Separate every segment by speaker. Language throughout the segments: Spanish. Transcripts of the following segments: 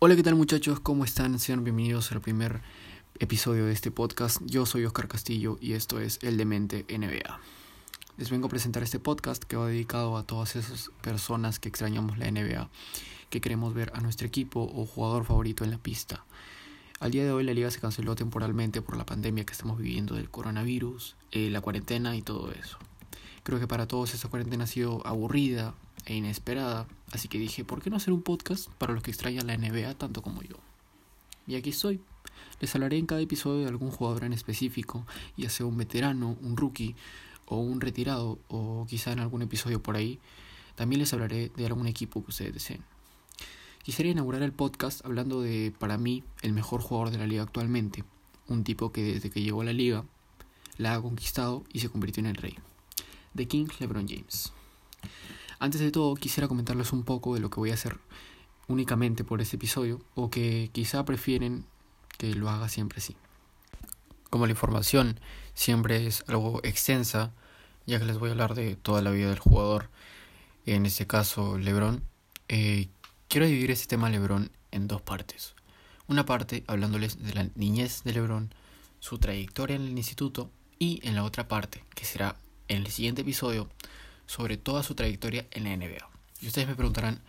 Speaker 1: Hola, ¿qué tal muchachos? ¿Cómo están? Sean bienvenidos al primer episodio de este podcast. Yo soy Oscar Castillo y esto es El Demente NBA. Les vengo a presentar este podcast que va dedicado a todas esas personas que extrañamos la NBA, que queremos ver a nuestro equipo o jugador favorito en la pista. Al día de hoy la liga se canceló temporalmente por la pandemia que estamos viviendo del coronavirus, eh, la cuarentena y todo eso. Creo que para todos esa cuarentena ha sido aburrida, e inesperada, así que dije, ¿por qué no hacer un podcast para los que extrañan la NBA tanto como yo? Y aquí estoy. Les hablaré en cada episodio de algún jugador en específico, ya sea un veterano, un rookie o un retirado, o quizá en algún episodio por ahí. También les hablaré de algún equipo que ustedes deseen. Quisiera inaugurar el podcast hablando de, para mí, el mejor jugador de la liga actualmente, un tipo que desde que llegó a la liga la ha conquistado y se convirtió en el rey. The King LeBron James. Antes de todo, quisiera comentarles un poco de lo que voy a hacer únicamente por este episodio o que quizá prefieren que lo haga siempre así. Como la información siempre es algo extensa, ya que les voy a hablar de toda la vida del jugador, en este caso Lebron, eh, quiero dividir este tema Lebron en dos partes. Una parte hablándoles de la niñez de Lebron, su trayectoria en el instituto y en la otra parte, que será en el siguiente episodio, sobre toda su trayectoria en la NBA. Y ustedes me preguntarán,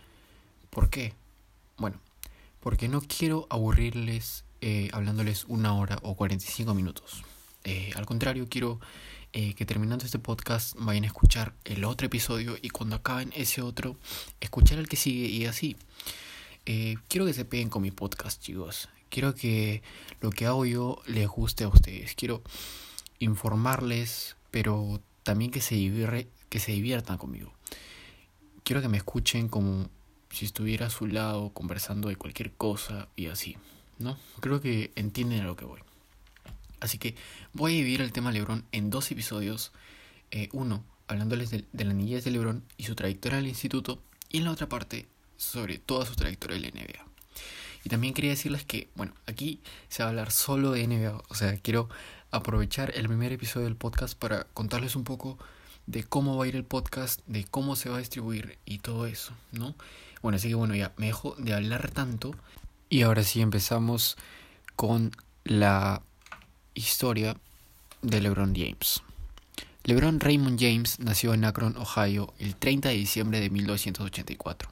Speaker 1: ¿por qué? Bueno, porque no quiero aburrirles eh, hablándoles una hora o 45 minutos. Eh, al contrario, quiero eh, que terminando este podcast vayan a escuchar el otro episodio y cuando acaben ese otro, escuchar el que sigue y así. quiero que se peguen con mi podcast, chicos. Quiero que lo que hago yo les guste a ustedes. Quiero informarles, pero también que se, que se diviertan conmigo. Quiero que me escuchen como si estuviera a su lado conversando de cualquier cosa y así, ¿no? Creo que entienden a lo que voy. Así que voy a dividir el tema Lebron en dos episodios. Eh, uno, hablándoles de, la niñez de Lebron y su trayectoria al instituto. Y en la otra parte, sobre toda su trayectoria en la NBA. Y también quería decirles que, bueno, aquí se va a hablar solo de NBA. O sea, quiero aprovechar el primer episodio del podcast para contarles un poco de cómo va a ir el podcast, de cómo se va a distribuir y todo eso, ¿no? Bueno, así que bueno, ya me dejo de hablar tanto y ahora sí empezamos con la historia de LeBron James. LeBron Raymond James nació en Akron, Ohio, el 30 de diciembre de 1984.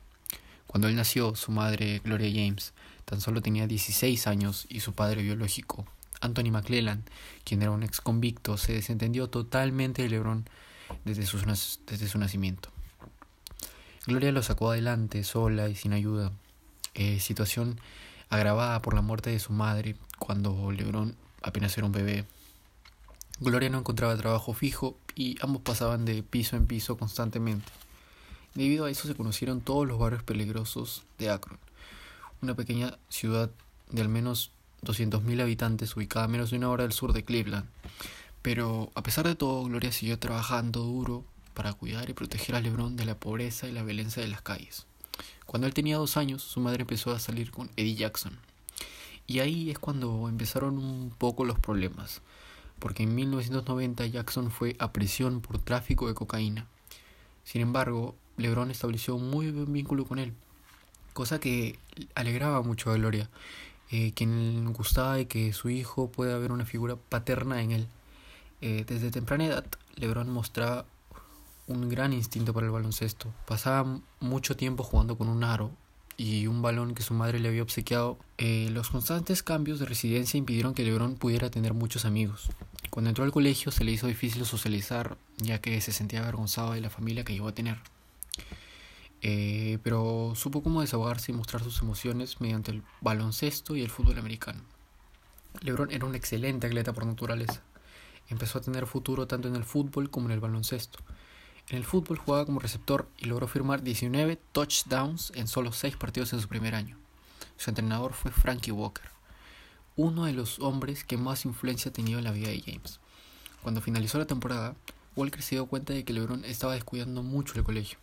Speaker 1: Cuando él nació, su madre, Gloria James, tan solo tenía 16 años y su padre biológico, Anthony McClellan, quien era un ex convicto, se desentendió totalmente de LeBron desde su, desde su nacimiento. Gloria lo sacó adelante sola y sin ayuda, eh, situación agravada por la muerte de su madre cuando Lebron apenas era un bebé. Gloria no encontraba trabajo fijo y ambos pasaban de piso en piso constantemente. Debido a eso se conocieron todos los barrios peligrosos de Akron, una pequeña ciudad de al menos 200.000 habitantes ubicada a menos de una hora del sur de Cleveland. Pero a pesar de todo, Gloria siguió trabajando duro para cuidar y proteger a Lebron de la pobreza y la violencia de las calles. Cuando él tenía dos años, su madre empezó a salir con Eddie Jackson. Y ahí es cuando empezaron un poco los problemas, porque en 1990 Jackson fue a prisión por tráfico de cocaína. Sin embargo, Lebron estableció un muy buen vínculo con él, cosa que alegraba mucho a Gloria, eh, quien gustaba de que su hijo pueda ver una figura paterna en él. Eh, desde temprana edad, LeBron mostraba un gran instinto para el baloncesto. Pasaba mucho tiempo jugando con un aro y un balón que su madre le había obsequiado. Eh, los constantes cambios de residencia impidieron que LeBron pudiera tener muchos amigos. Cuando entró al colegio se le hizo difícil socializar, ya que se sentía avergonzado de la familia que llegó a tener. Eh, pero supo cómo desahogarse y mostrar sus emociones mediante el baloncesto y el fútbol americano. LeBron era un excelente atleta por naturaleza empezó a tener futuro tanto en el fútbol como en el baloncesto. En el fútbol jugaba como receptor y logró firmar 19 touchdowns en solo 6 partidos en su primer año. Su entrenador fue Frankie Walker, uno de los hombres que más influencia ha tenido en la vida de James. Cuando finalizó la temporada, Walker se dio cuenta de que LeBron estaba descuidando mucho el colegio.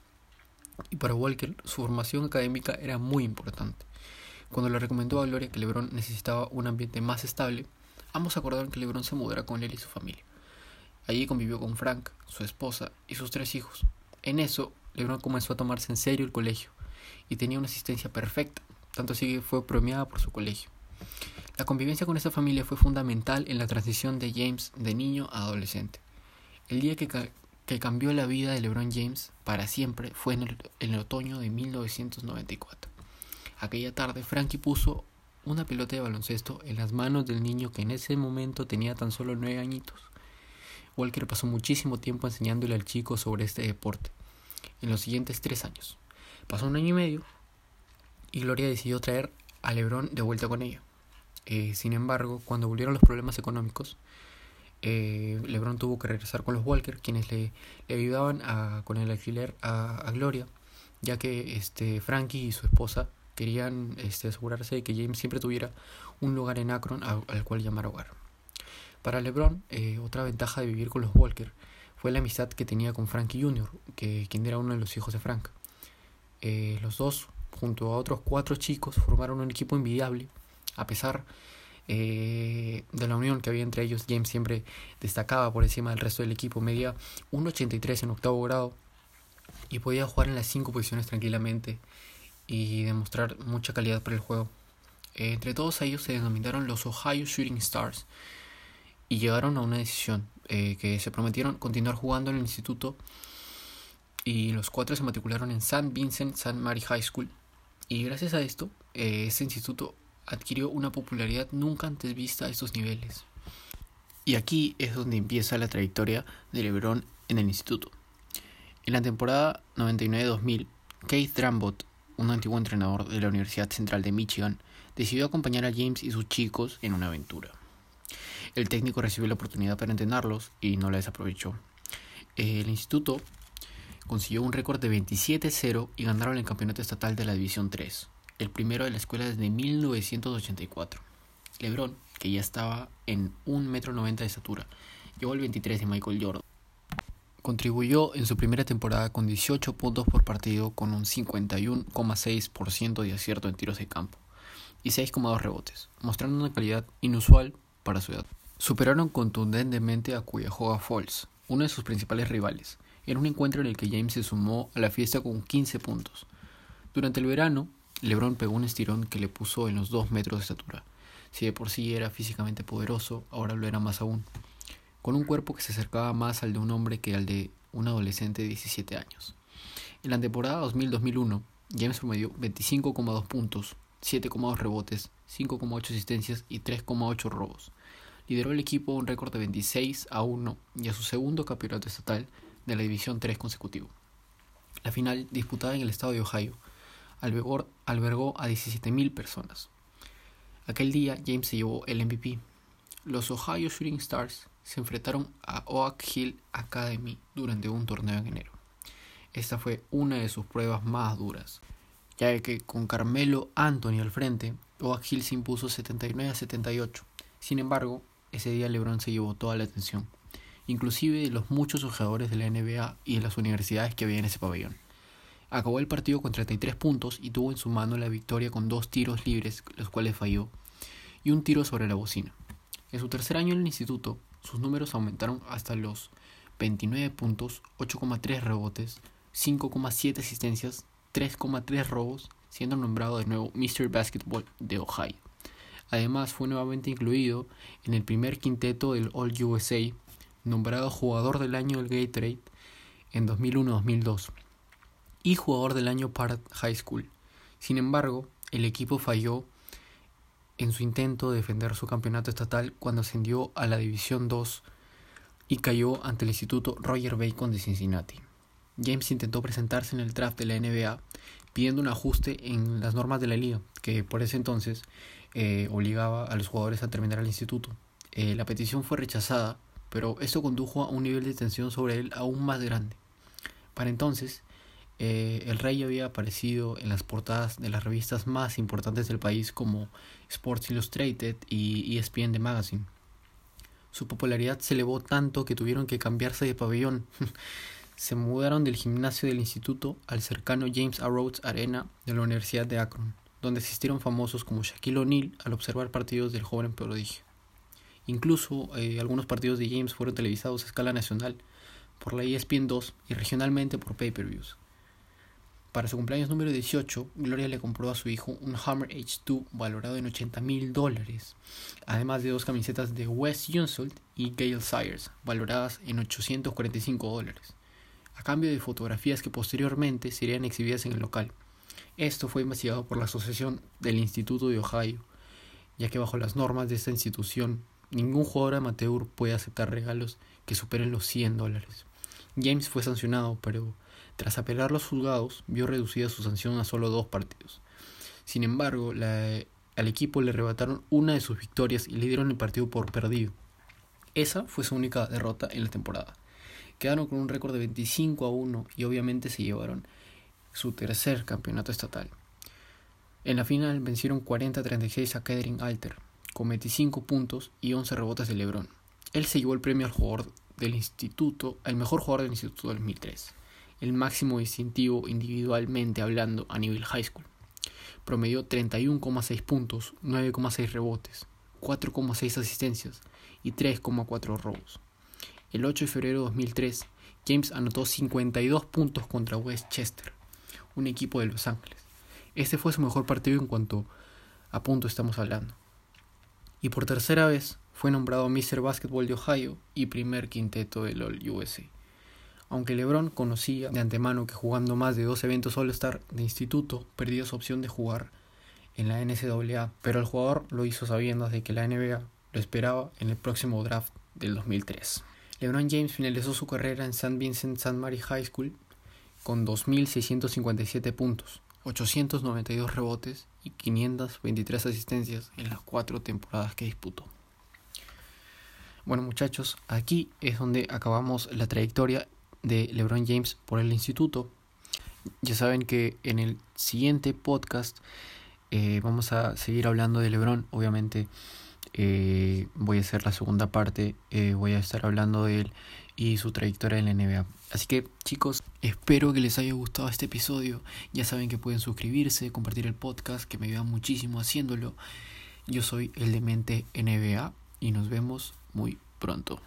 Speaker 1: Y para Walker, su formación académica era muy importante. Cuando le recomendó a Gloria que LeBron necesitaba un ambiente más estable, Ambos acordaron que LeBron se mudara con él y su familia. Allí convivió con Frank, su esposa y sus tres hijos. En eso, LeBron comenzó a tomarse en serio el colegio y tenía una asistencia perfecta. tanto así que fue premiada por su colegio. La convivencia con esta familia fue fundamental en la transición de James de niño a adolescente. El día que, que cambió la vida de LeBron James para siempre fue en el, en el otoño de 1994. Aquella tarde, Frankie puso una pelota de baloncesto en las manos del niño que en ese momento tenía tan solo nueve añitos. Walker pasó muchísimo tiempo enseñándole al chico sobre este deporte, en los siguientes tres años. Pasó un año y medio y Gloria decidió traer a Lebron de vuelta con ella. Eh, sin embargo, cuando volvieron los problemas económicos, eh, Lebron tuvo que regresar con los Walker, quienes le, ayudaban con el alquiler a, a, Gloria, ya que este, Frankie y su esposa querían este, asegurarse de que James siempre tuviera un lugar en Akron al cual llamar hogar. Para LeBron, eh, otra ventaja de vivir con los Walker fue la amistad que tenía con Frankie Jr., que, quien era uno de los hijos de Frank. Eh, los dos, junto a otros cuatro chicos, formaron un equipo envidiable. A pesar eh, de la unión que había entre ellos, James siempre destacaba por encima del resto del equipo. Medía 1.83 en octavo grado y podía jugar en las cinco posiciones tranquilamente y demostrar mucha calidad para el juego. entre todos ellos se denominaron los Ohio Shooting Stars y llegaron a una decisión eh, que se prometieron continuar jugando en el instituto y los cuatro se matricularon en St. Vincent St. Mary High School y gracias a esto eh, ese instituto adquirió una popularidad nunca antes vista a estos niveles. Y aquí es donde empieza la trayectoria de LeBron en el instituto. En la temporada 99-2000, Keith Drambot, un antiguo entrenador de la Universidad Central de Michigan, decidió acompañar a James y sus chicos en una aventura. El técnico recibió la oportunidad para entrenarlos y no la desaprovechó. El instituto consiguió un récord de 27-0 y ganaron el campeonato estatal de la División 3, el primero de la escuela desde 1984. LeBron, que ya estaba en 1,90 m de estatura, llegó al 23 de Michael Jordan. Contribuyó en su primera temporada con 18 puntos por partido con un 51,6% de acierto en tiros de campo y 6,2 rebotes, mostrando una calidad inusual para su edad. Superaron contundentemente a Cuyahoga Falls, uno de sus principales rivales, en un encuentro en el que James se sumó a la fiesta con 15 puntos. Durante el verano, LeBron pegó un estirón que le puso en los 2 metros de estatura. Si de por sí era físicamente poderoso, ahora lo era más aún, con un cuerpo que se acercaba más al de un hombre que al de un adolescente de 17 años. En la temporada 2000-2001, James promedió 25,2 puntos, 7,2 rebotes, 5,8 asistencias y 3,8 robos. Lideró el equipo a un récord de 26 a 1 y a su segundo campeonato estatal de la División 3 consecutivo. La final, disputada en el estado de Ohio, albergó, albergó a 17.000 personas. Aquel día James se llevó el MVP. Los Ohio Shooting Stars se enfrentaron a Oak Hill Academy durante un torneo en enero. Esta fue una de sus pruebas más duras, ya que con Carmelo Anthony al frente, Oak Hill se impuso 79 a 78. Sin embargo, ese día LeBron se llevó toda la atención, inclusive de los muchos jugadores de la NBA y de las universidades que había en ese pabellón. Acabó el partido con 33 puntos y tuvo en su mano la victoria con dos tiros libres, los cuales falló, y un tiro sobre la bocina. En su tercer año en el instituto, sus números aumentaron hasta los 29 puntos, 8,3 rebotes, 5,7 asistencias, 3,3 robos, siendo nombrado de nuevo Mr. Basketball de Ohio. Además, fue nuevamente incluido en el primer quinteto del All USA, nombrado jugador del año del Gatorade en 2001-2002 y jugador del año para High School. Sin embargo, el equipo falló en su intento de defender su campeonato estatal cuando ascendió a la División 2 y cayó ante el Instituto Roger Bacon de Cincinnati. James intentó presentarse en el draft de la NBA pidiendo un ajuste en las normas de la liga, que por ese entonces eh, obligaba a los jugadores a terminar el instituto. Eh, la petición fue rechazada, pero esto condujo a un nivel de tensión sobre él aún más grande. Para entonces, eh, el rey había aparecido en las portadas de las revistas más importantes del país como Sports Illustrated y ESPN The Magazine. Su popularidad se elevó tanto que tuvieron que cambiarse de pabellón. se mudaron del gimnasio del instituto al cercano James A. Rhodes Arena de la Universidad de Akron donde asistieron famosos como Shaquille O'Neal al observar partidos del joven prodigio. Incluso eh, algunos partidos de James fueron televisados a escala nacional por la ESPN 2 y regionalmente por pay-per-views. Para su cumpleaños número 18, Gloria le compró a su hijo un Hammer H2 valorado en 80 mil dólares, además de dos camisetas de Wes Unseld y Gale Sires, valoradas en 845 dólares, a cambio de fotografías que posteriormente serían exhibidas en el local. Esto fue investigado por la Asociación del Instituto de Ohio, ya que bajo las normas de esta institución, ningún jugador amateur puede aceptar regalos que superen los 100 dólares. James fue sancionado, pero tras apelar los juzgados, vio reducida su sanción a solo dos partidos. Sin embargo, al equipo le arrebataron una de sus victorias y le dieron el partido por perdido. Esa fue su única derrota en la temporada. Quedaron con un récord de 25 a 1 y obviamente se llevaron su tercer campeonato estatal. En la final vencieron 40 a 36 a Kedrin Alter, con 25 puntos y 11 rebotes de LeBron. Él se llevó el premio al jugador del instituto, al mejor jugador del instituto del 2003 el máximo distintivo individualmente hablando a nivel high school. Promedió 31,6 puntos, 9,6 rebotes, 4,6 asistencias y 3,4 robos. El 8 de febrero de 2003, James anotó 52 puntos contra Westchester, un equipo de Los Ángeles. Este fue su mejor partido en cuanto a puntos estamos hablando. Y por tercera vez fue nombrado Mr. Basketball de Ohio y primer quinteto del All USA. Aunque LeBron conocía de antemano que jugando más de dos eventos All-Star de instituto perdía su opción de jugar en la NCAA, pero el jugador lo hizo sabiendo de que la NBA lo esperaba en el próximo draft del 2003. LeBron James finalizó su carrera en St. Vincent St. Mary High School con 2.657 puntos, 892 rebotes y 523 asistencias en las cuatro temporadas que disputó. Bueno muchachos, aquí es donde acabamos la trayectoria de LeBron James por el instituto. Ya saben que en el siguiente podcast eh, vamos a seguir hablando de LeBron. Obviamente eh, voy a hacer la segunda parte. Eh, voy a estar hablando de él y su trayectoria en la NBA. Así que chicos, espero que les haya gustado este episodio. Ya saben que pueden suscribirse, compartir el podcast, que me ayuda muchísimo haciéndolo. Yo soy el Demente NBA y nos vemos muy pronto.